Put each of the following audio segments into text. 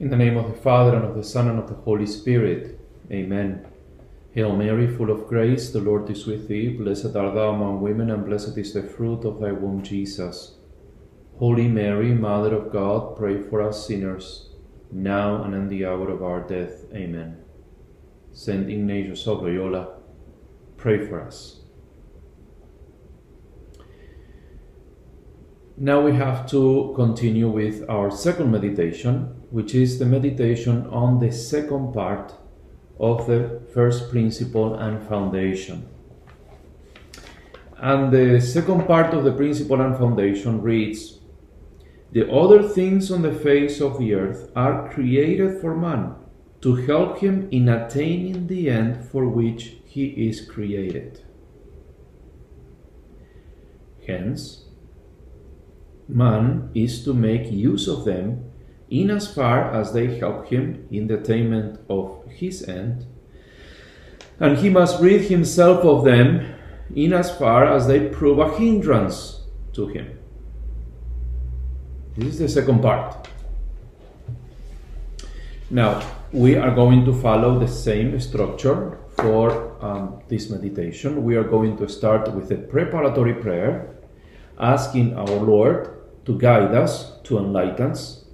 In the name of the Father, and of the Son, and of the Holy Spirit. Amen. Hail Mary, full of grace, the Lord is with thee. Blessed art thou among women, and blessed is the fruit of thy womb, Jesus. Holy Mary, Mother of God, pray for us sinners, now and in the hour of our death. Amen. Saint Ignatius of Loyola, pray for us. Now we have to continue with our second meditation, which is the meditation on the second part of the first principle and foundation. And the second part of the principle and foundation reads The other things on the face of the earth are created for man to help him in attaining the end for which he is created. Hence, man is to make use of them in as far as they help him in the attainment of his end, and he must rid himself of them in as far as they prove a hindrance to him. This is the second part. Now, we are going to follow the same structure for um, this meditation. We are going to start with a preparatory prayer, asking our Lord to guide us, to enlighten us,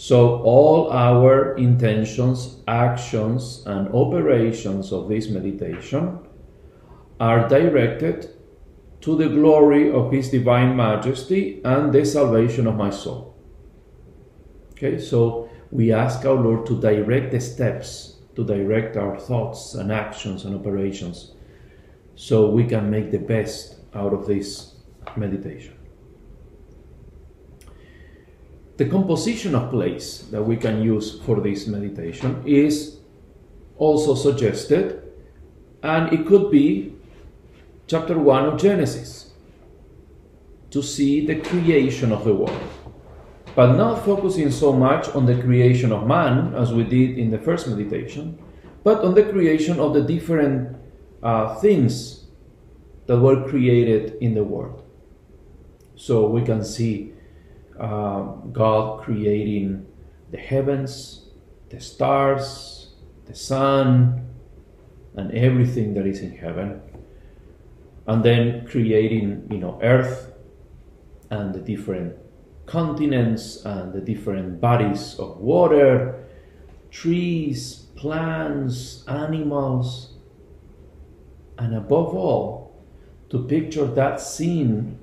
so all our intentions, actions, and operations of this meditation are directed to the glory of His Divine Majesty and the salvation of my soul. Okay, so we ask our Lord to direct the steps, to direct our thoughts and actions and operations, so we can make the best out of this meditation. The composition of place that we can use for this meditation is also suggested, and it could be chapter 1 of Genesis to see the creation of the world, but not focusing so much on the creation of man as we did in the first meditation, but on the creation of the different uh, things that were created in the world. So we can see uh, God creating the heavens, the stars, the sun, and everything that is in heaven, and then creating, you know, earth and the different continents and the different bodies of water, trees, plants, animals, and above all, to picture that scene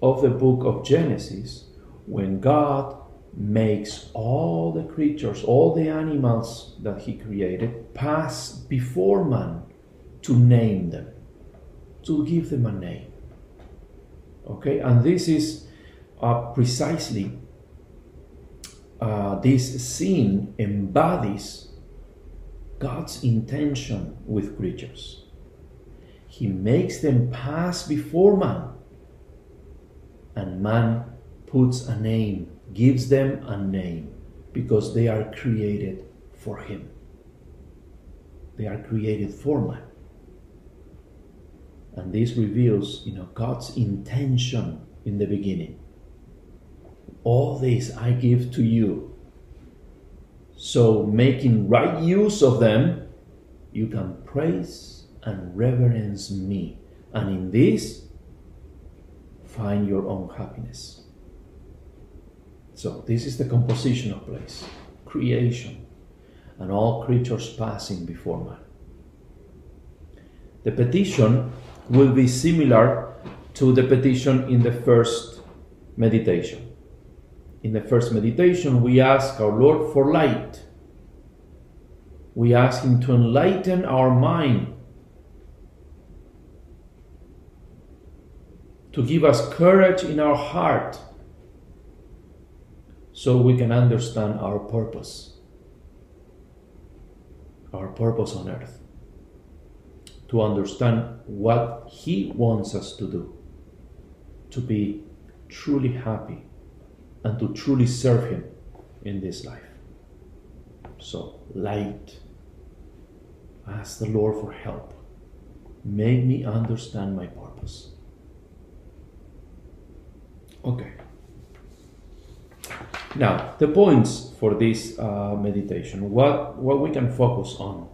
of the book of Genesis when God makes all the creatures, all the animals that He created, pass before man to name them, to give them a name. Okay, and this is uh, precisely uh, this scene embodies God's intention with creatures. He makes them pass before man, and man puts a name, gives them a name, because they are created for Him. They are created for man. And this reveals, you know, God's intention in the beginning. All this I give to you. So, making right use of them, you can praise and reverence me. And in this, find your own happiness. So, this is the composition of place, creation, and all creatures passing before man. The petition will be similar to the petition in the first meditation. In the first meditation, we ask our Lord for light. We ask Him to enlighten our mind, to give us courage in our heart so we can understand our purpose, our purpose on earth, to understand what He wants us to do, to be truly happy and to truly serve Him in this life. So, light. Ask the Lord for help. Make me understand my purpose. Okay. Now, the points for this uh, meditation, what, what we can focus on,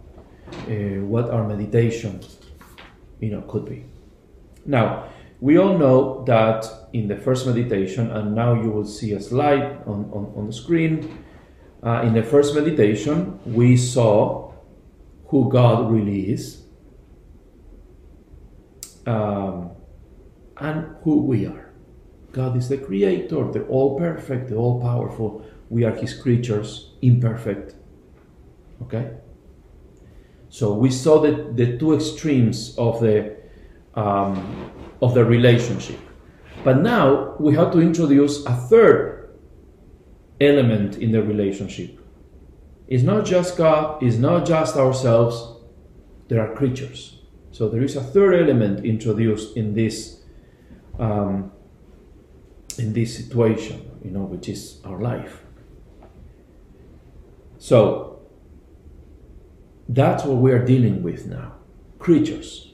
uh, what our meditation, you know, could be. Now, we all know that in the first meditation, and now you will see a slide on, on, on the screen. Uh, in the first meditation, we saw who God really is um, and who we are. God is the creator, the all perfect, the all powerful. We are his creatures, imperfect. Okay? So we saw the, the two extremes of the um, of the relationship. But now we have to introduce a third element in the relationship. It's not just God, it's not just ourselves, there are creatures. So there is a third element introduced in this um, in this situation, you know, which is our life. So that's what we are dealing with now creatures.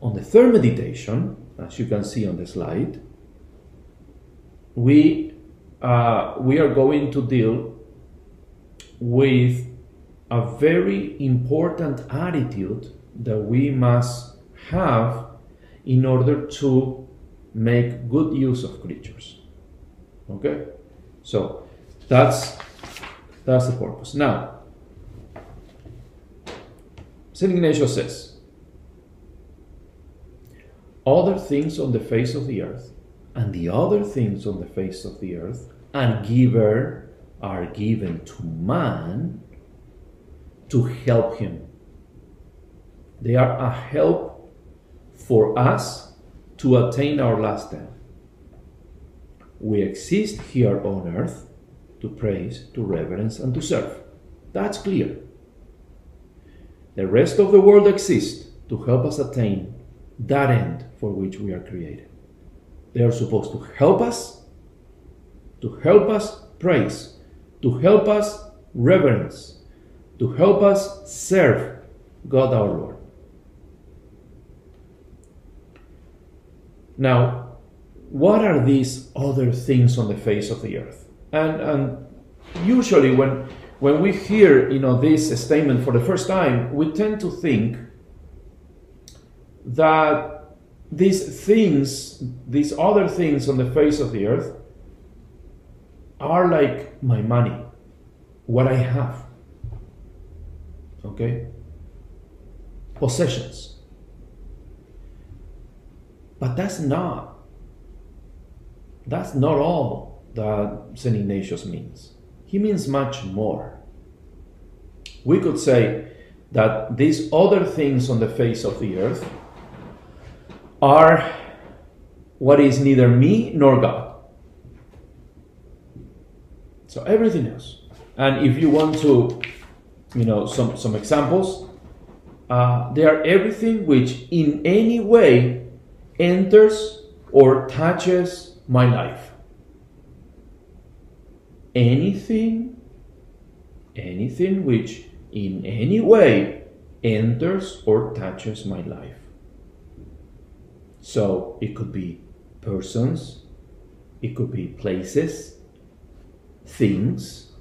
On the third meditation, as you can see on the slide, we, uh, we are going to deal with a very important attitude that we must have in order to make good use of creatures. Okay? So that's that's the purpose. Now, St. Ignatius says, other things on the face of the earth and the other things on the face of the earth and giver are given to man to help him. They are a help for us to attain our last end. We exist here on earth to praise, to reverence, and to serve. That's clear. The rest of the world exists to help us attain that end for which we are created. They are supposed to help us, to help us praise, to help us reverence, to help us serve God our Lord. Now, what are these other things on the face of the earth? And, and usually when, when we hear you know, this statement for the first time, we tend to think that these things, these other things on the face of the earth, are like my money, what I have. Okay? Possessions. But that's not that's not all that St. Ignatius means. He means much more. We could say that these other things on the face of the earth are what is neither me nor God. So everything else. And if you want to, you know, some, some examples, uh, they are everything which in any way enters or touches my life. Anything, anything which in any way enters or touches my life. So it could be persons, it could be places, things,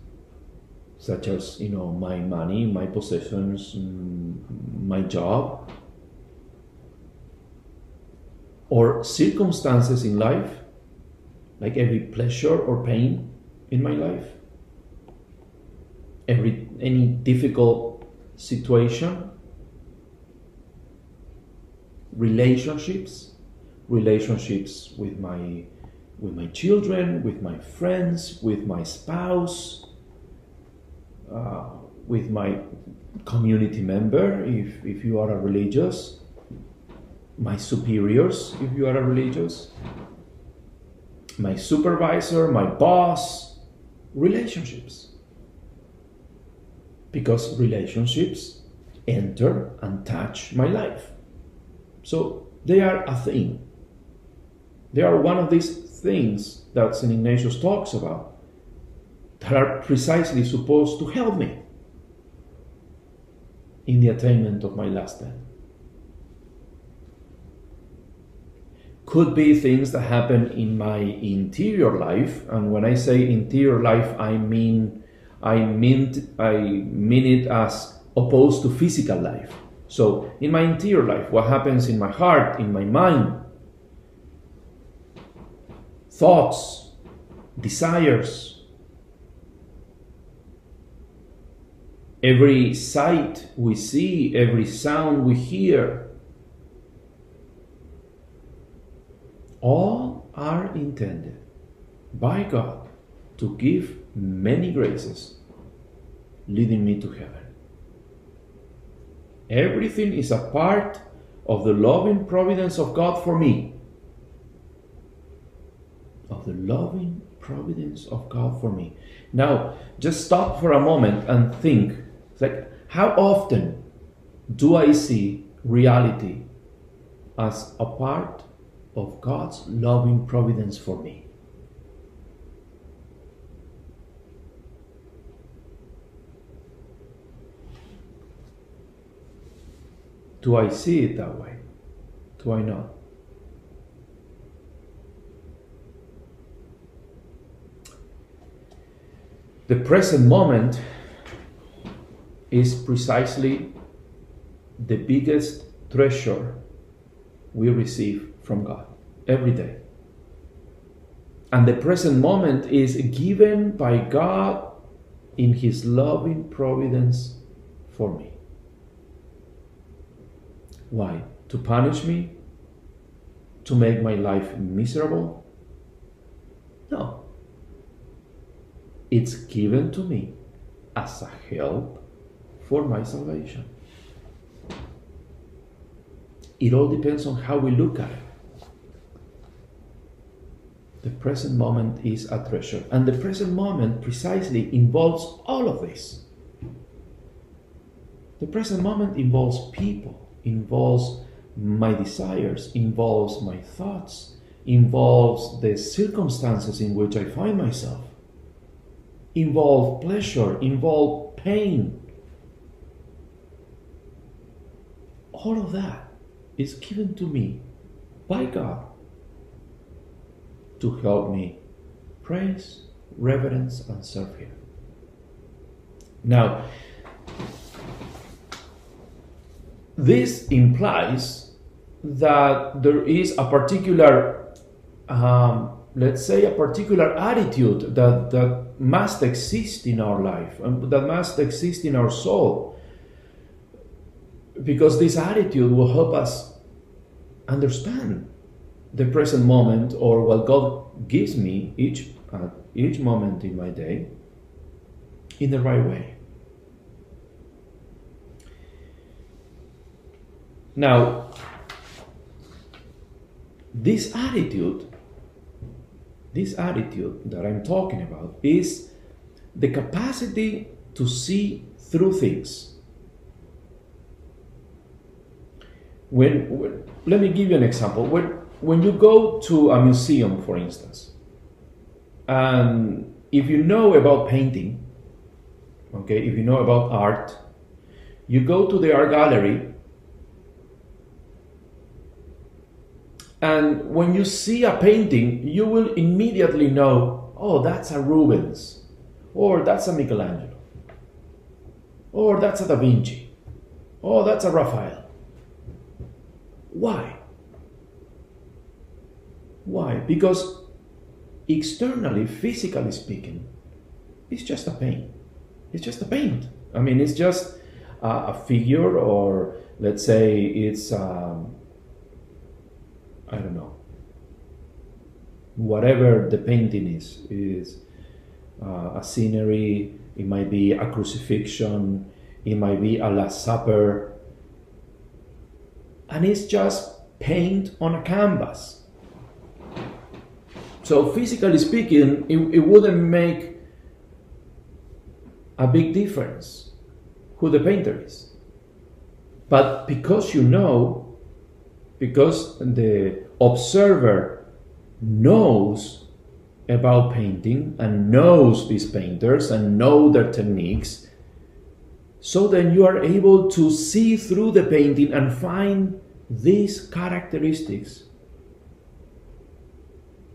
such as you know my money, my possessions, mm, my job, or circumstances in life, like every pleasure or pain in my life, every any difficult situation, relationships, relationships with my with my children, with my friends, with my spouse, uh, with my community member, if, if you are a religious, my superiors, if you are a religious, my supervisor, my boss, relationships. Because relationships enter and touch my life. So they are a thing. They are one of these things that St. Ignatius talks about that are precisely supposed to help me in the attainment of my last end. Could be things that happen in my interior life. And when I say interior life, I mean I mean I mean it as opposed to physical life. So in my interior life, what happens in my heart, in my mind, thoughts, desires, every sight we see, every sound we hear, all are intended by God to give many graces leading me to heaven. Everything is a part of the loving providence of God for me. Of the loving providence of God for me. Now, just stop for a moment and think like, how often do I see reality as a part of God's loving providence for me. Do I see it that way? Do I not? The present moment is precisely the biggest treasure we receive from God every day. And the present moment is given by God in His loving providence for me. Why? To punish me? To make my life miserable? No. It's given to me as a help for my salvation. It all depends on how we look at it. The present moment is a treasure. And the present moment precisely involves all of this. The present moment involves people, involves my desires, involves my thoughts, involves the circumstances in which I find myself, involve pleasure, involve pain. All of that is given to me by God to help me praise, reverence, and serve Him. Now, this implies that there is a particular, um, let's say, a particular attitude that, that must exist in our life and that must exist in our soul. Because this attitude will help us understand the present moment or what God gives me each uh, each moment in my day in the right way. Now, this attitude, this attitude that I'm talking about is the capacity to see through things. When, when let me give you an example. When when you go to a museum, for instance, and if you know about painting, okay, if you know about art, you go to the art gallery, and when you see a painting, you will immediately know, oh, that's a Rubens, or that's a Michelangelo, or that's a Da Vinci, or that's a Raphael. Why? Why? Because externally, physically speaking, it's just a paint. It's just a paint. I mean, it's just a, a figure, or let's say it's, um, I don't know, whatever the painting is, is uh, a scenery, it might be a crucifixion, it might be a Last Supper, and it's just paint on a canvas. So physically speaking, it, it wouldn't make a big difference who the painter is. But because you know, because the observer knows about painting and knows these painters and know their techniques, so then you are able to see through the painting and find these characteristics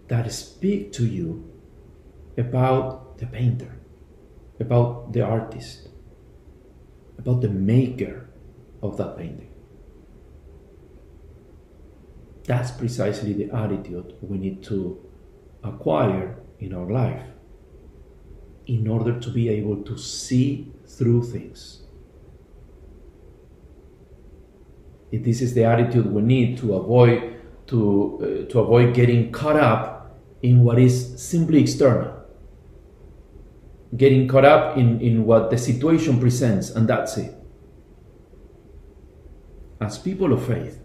that speak to you about the painter, about the artist, about the maker of that painting. That's precisely the attitude we need to acquire in our life in order to be able to see through things. If this is the attitude we need to avoid to, uh, to avoid getting caught up in what is simply external getting caught up in, in what the situation presents, and that's it. As people of faith,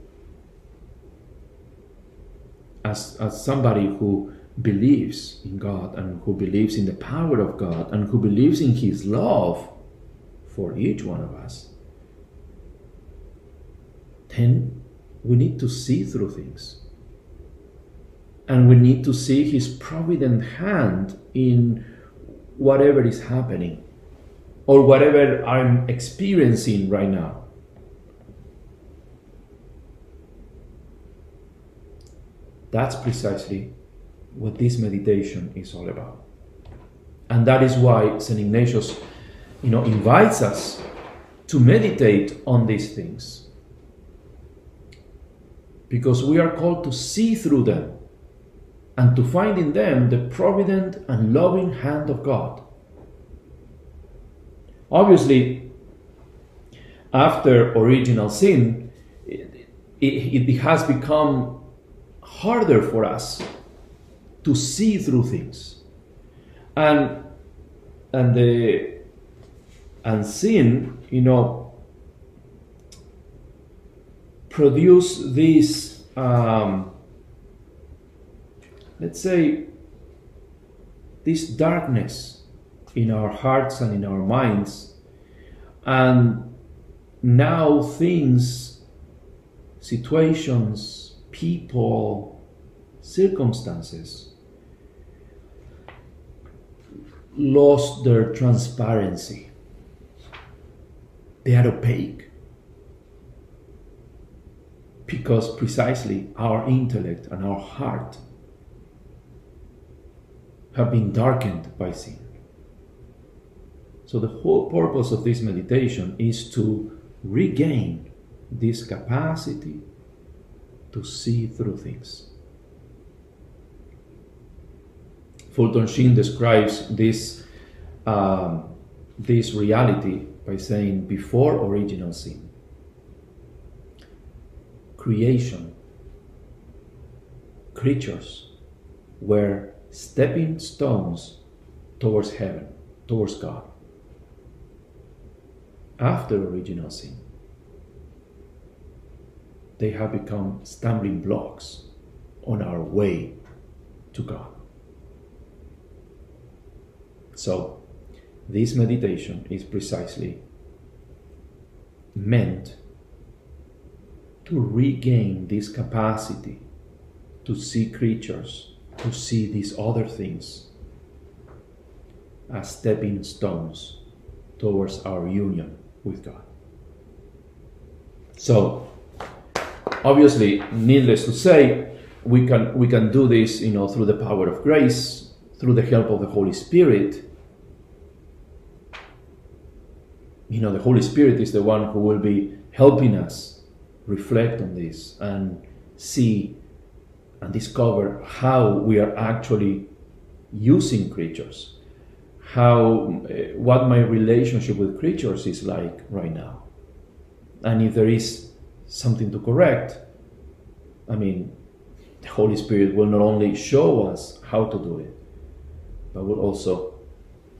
as, as somebody who believes in God and who believes in the power of God and who believes in His love for each one of us, then we need to see through things. And we need to see His provident hand in whatever is happening or whatever I'm experiencing right now. That's precisely what this meditation is all about. And that is why St. Ignatius, you know, invites us to meditate on these things. Because we are called to see through them and to find in them the provident and loving hand of God. Obviously, after original sin, it, it, it, has become harder for us to see through things. And and the and sin, you know, produce this um, let's say, this darkness in our hearts and in our minds, and now things, situations, people, circumstances lost their transparency. They are opaque. Because precisely our intellect and our heart have been darkened by sin. So, the whole purpose of this meditation is to regain this capacity to see through things. Fulton Sheen describes this, um, this reality by saying, before original sin, creation, creatures were stepping stones towards heaven, towards God. After original sin, they have become stumbling blocks on our way to God. So, this meditation is precisely meant to regain this capacity to see creatures to see these other things as stepping stones towards our union with God. So, obviously, needless to say, we can we can do this, you know, through the power of grace, through the help of the Holy Spirit. You know, the Holy Spirit is the one who will be helping us reflect on this and see and discover how we are actually using creatures, how uh, what my relationship with creatures is like right now, and if there is something to correct, I mean, the Holy Spirit will not only show us how to do it, but will also,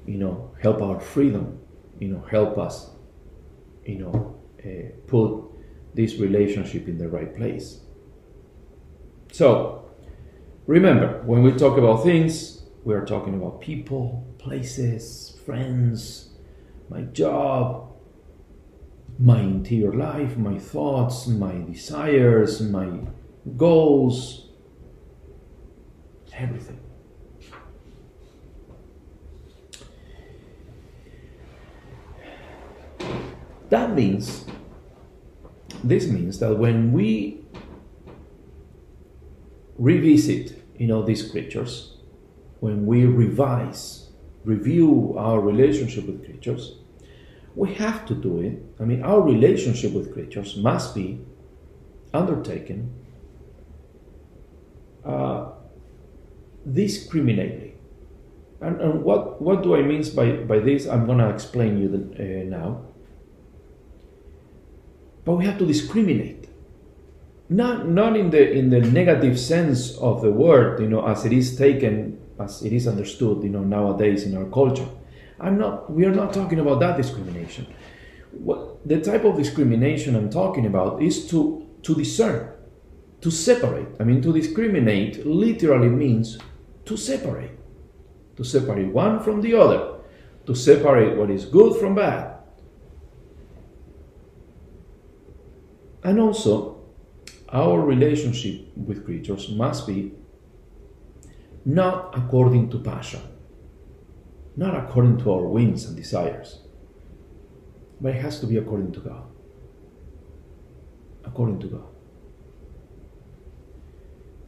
you know, help our freedom, you know, help us, you know, uh, put this relationship in the right place. So, remember, when we talk about things, we are talking about people, places, friends, my job, my interior life, my thoughts, my desires, my goals, everything. That means, this means that when we revisit, you know, these creatures, when we revise, review our relationship with creatures, we have to do it. I mean, our relationship with creatures must be undertaken uh, discriminately. And, and, what, what do I mean by, by this? I'm going to explain you the, uh, now. But we have to discriminate. Not, not in the in the negative sense of the word, you know, as it is taken, as it is understood, you know, nowadays in our culture. I'm not. We are not talking about that discrimination. What the type of discrimination I'm talking about is to to discern, to separate. I mean, to discriminate literally means to separate, to separate one from the other, to separate what is good from bad. And also, our relationship with creatures must be not according to passion, not according to our whims and desires, but it has to be according to God. According to God.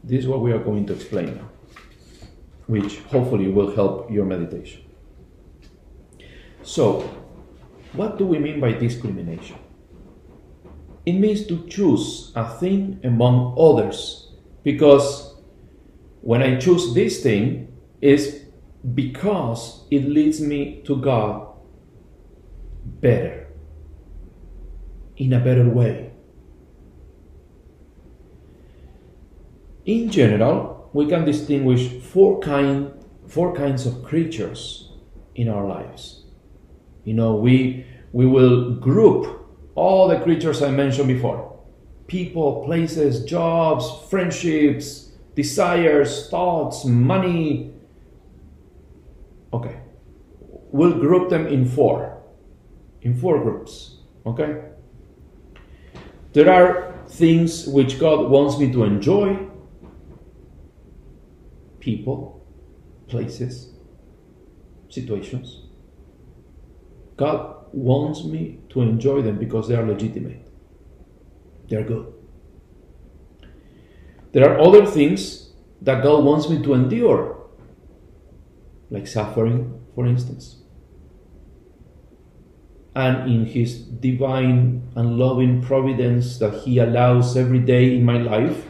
This is what we are going to explain now, which hopefully will help your meditation. So, what do we mean by discrimination? It means to choose a thing among others because when I choose this thing is because it leads me to God better, in a better way. In general, we can distinguish four, kind, four kinds of creatures in our lives. You know, we, we will group all the creatures I mentioned before people, places, jobs, friendships, desires, thoughts, money. Okay. We'll group them in four. In four groups. Okay? There are things which God wants me to enjoy people, places, situations. God wants me to enjoy them because they are legitimate. They are good. There are other things that God wants me to endure, like suffering, for instance. And in His divine and loving providence that He allows every day in my life,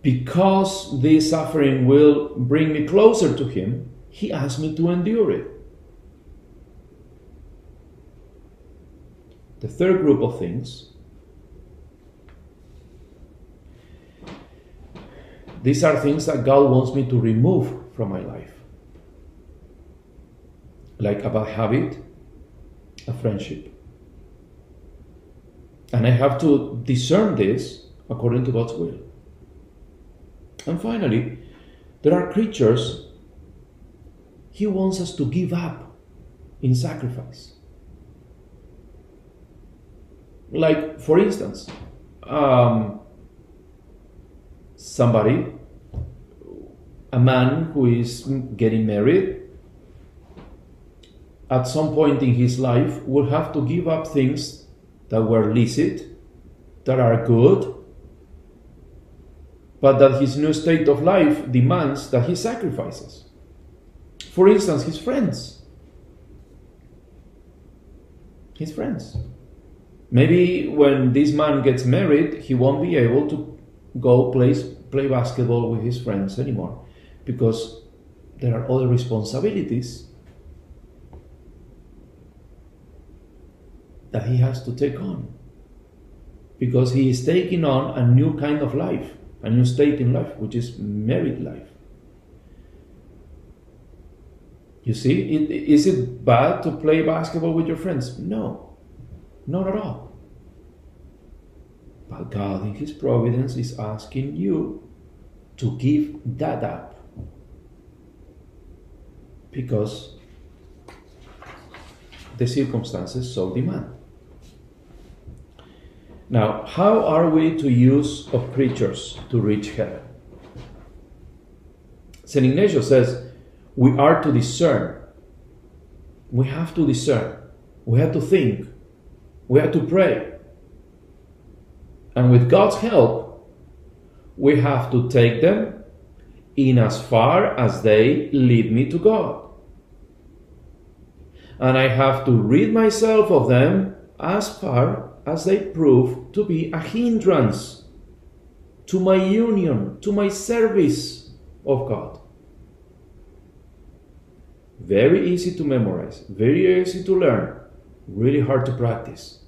because this suffering will bring me closer to Him, He asks me to endure it. The third group of things, these are things that God wants me to remove from my life. Like a bad habit, a friendship. And I have to discern this according to God's will. And finally, there are creatures He wants us to give up in sacrifice. Like, for instance, um, somebody, a man who is getting married, at some point in his life will have to give up things that were licit, that are good, but that his new state of life demands that he sacrifices. For instance, his friends. His friends. Maybe when this man gets married, he won't be able to go play, play basketball with his friends anymore because there are other responsibilities that he has to take on because he is taking on a new kind of life, a new state in life, which is married life. You see, is it bad to play basketball with your friends? No, not at all. But God, in His providence, is asking you to give that up. Because the circumstances so demand. Now, how are we to use of creatures to reach heaven? St. Ignatius says we are to discern. We have to discern. We have to think. We have to pray. And with God's help, we have to take them in as far as they lead me to God. And I have to rid myself of them as far as they prove to be a hindrance to my union, to my service of God. Very easy to memorize, very easy to learn, really hard to practice.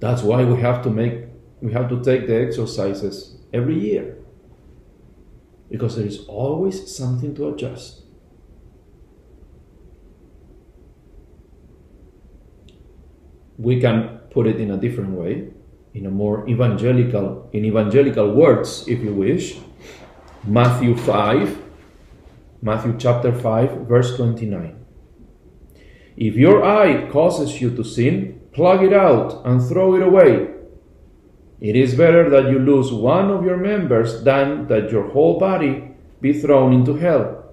That's why we have to make we have to take the exercises every year. Because there is always something to adjust. We can put it in a different way, in a more evangelical, in evangelical words, if you wish. Matthew 5, Matthew chapter 5, verse 29. If your eye causes you to sin, plug it out and throw it away. It is better that you lose one of your members than that your whole body be thrown into hell.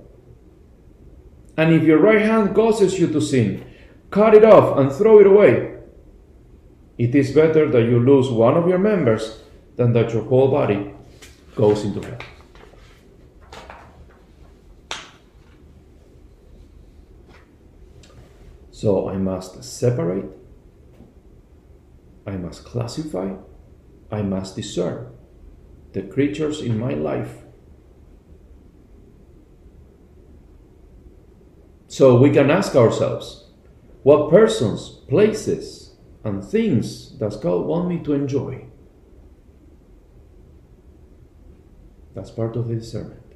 And if your right hand causes you to sin, cut it off and throw it away. It is better that you lose one of your members than that your whole body goes into hell. So I must separate, I must classify, I must discern the creatures in my life. So we can ask ourselves what persons, places, and things does God want me to enjoy? That's part of the discernment.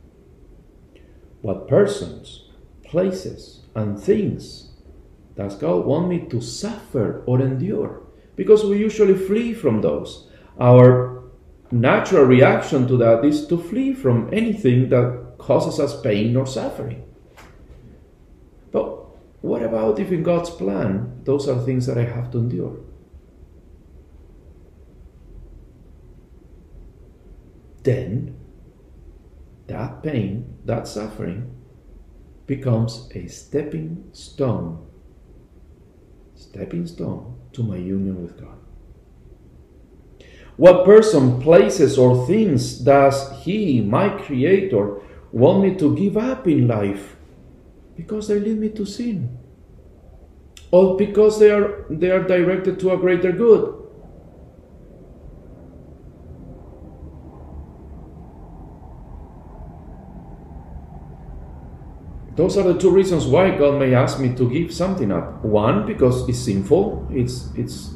What persons, places, and things does God want me to suffer or endure? Because we usually flee from those. Our natural reaction to that is to flee from anything that causes us pain or suffering. But what about if in God's plan those are things that I have to endure? Then that pain, that suffering, becomes a stepping stone, stepping stone to my union with God. What person, places, or things does He, my Creator, want me to give up in life because they lead me to sin? Or because they are, they are directed to a greater good? Those are the two reasons why God may ask me to give something up. One, because it's sinful, it's, it's,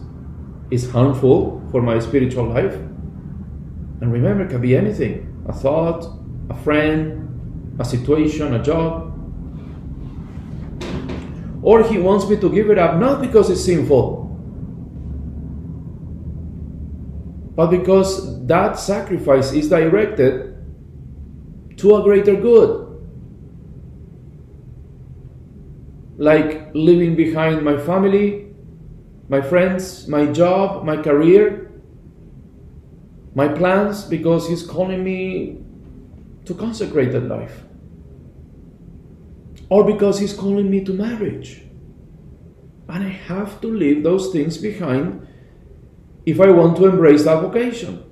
it's harmful for my spiritual life. And remember, it can be anything a thought, a friend, a situation, a job. Or He wants me to give it up not because it's sinful, but because that sacrifice is directed to a greater good. Like leaving behind my family, my friends, my job, my career, my plans, because He's calling me to consecrated life. Or because He's calling me to marriage. And I have to leave those things behind if I want to embrace that vocation.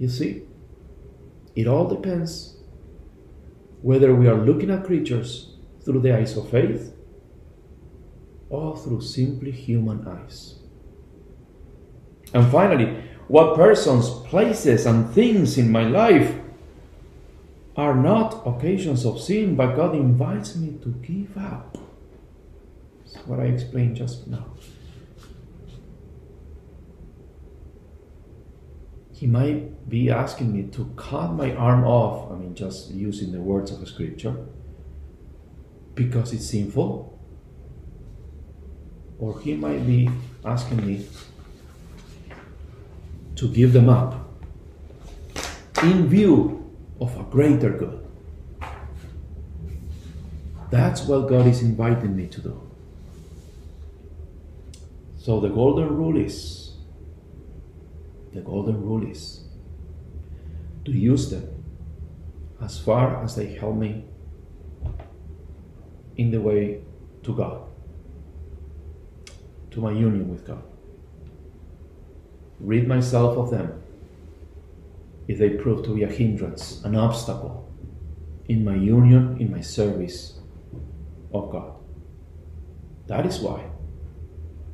You see, it all depends whether we are looking at creatures through the eyes of faith or through simply human eyes. And finally, what persons, places, and things in my life are not occasions of sin, but God invites me to give up. That's what I explained just now. He might be asking me to cut my arm off, I mean, just using the words of the scripture, because it's sinful. Or he might be asking me to give them up in view of a greater good. That's what God is inviting me to do. So the golden rule is the golden rule is to use them as far as they help me in the way to God, to my union with God. rid myself of them if they prove to be a hindrance, an obstacle in my union, in my service of God. That is why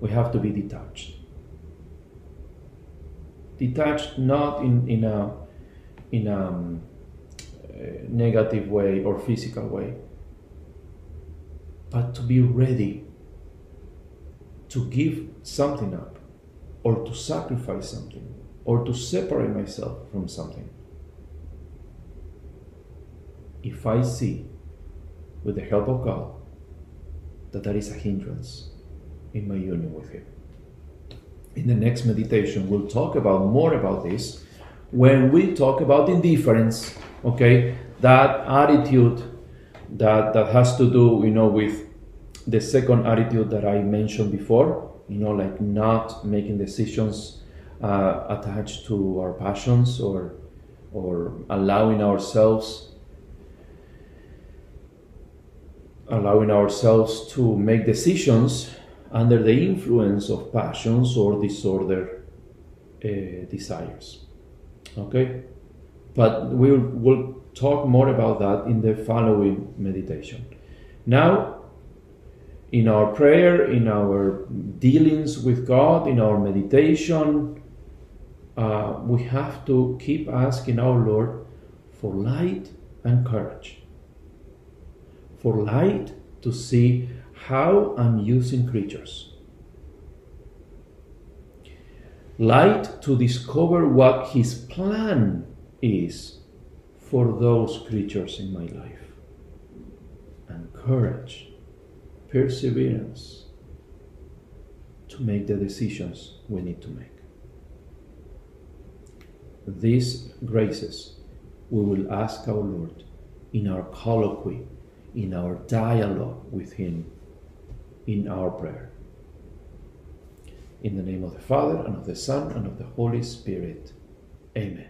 we have to be detached. Detached not in, in a, in a um, negative way or physical way, but to be ready to give something up or to sacrifice something or to separate myself from something. If I see, with the help of God, that that is a hindrance in my union with Him. In the next meditation, we'll talk about more about this when we talk about indifference, okay? That attitude that, that has to do, you know, with the second attitude that I mentioned before, you know, like not making decisions uh, attached to our passions or or allowing ourselves allowing ourselves to make decisions under the influence of passions or disorder uh, desires. Okay, but we will we'll talk more about that in the following meditation. Now, in our prayer, in our dealings with God, in our meditation, uh, we have to keep asking our Lord for light and courage. For light to see how I'm using creatures. Light to discover what His plan is for those creatures in my life. And courage perseverance to make the decisions we need to make. These graces we will ask our Lord in our colloquy, in our dialogue with Him, in our prayer. In the name of the Father, and of the Son, and of the Holy Spirit. Amen.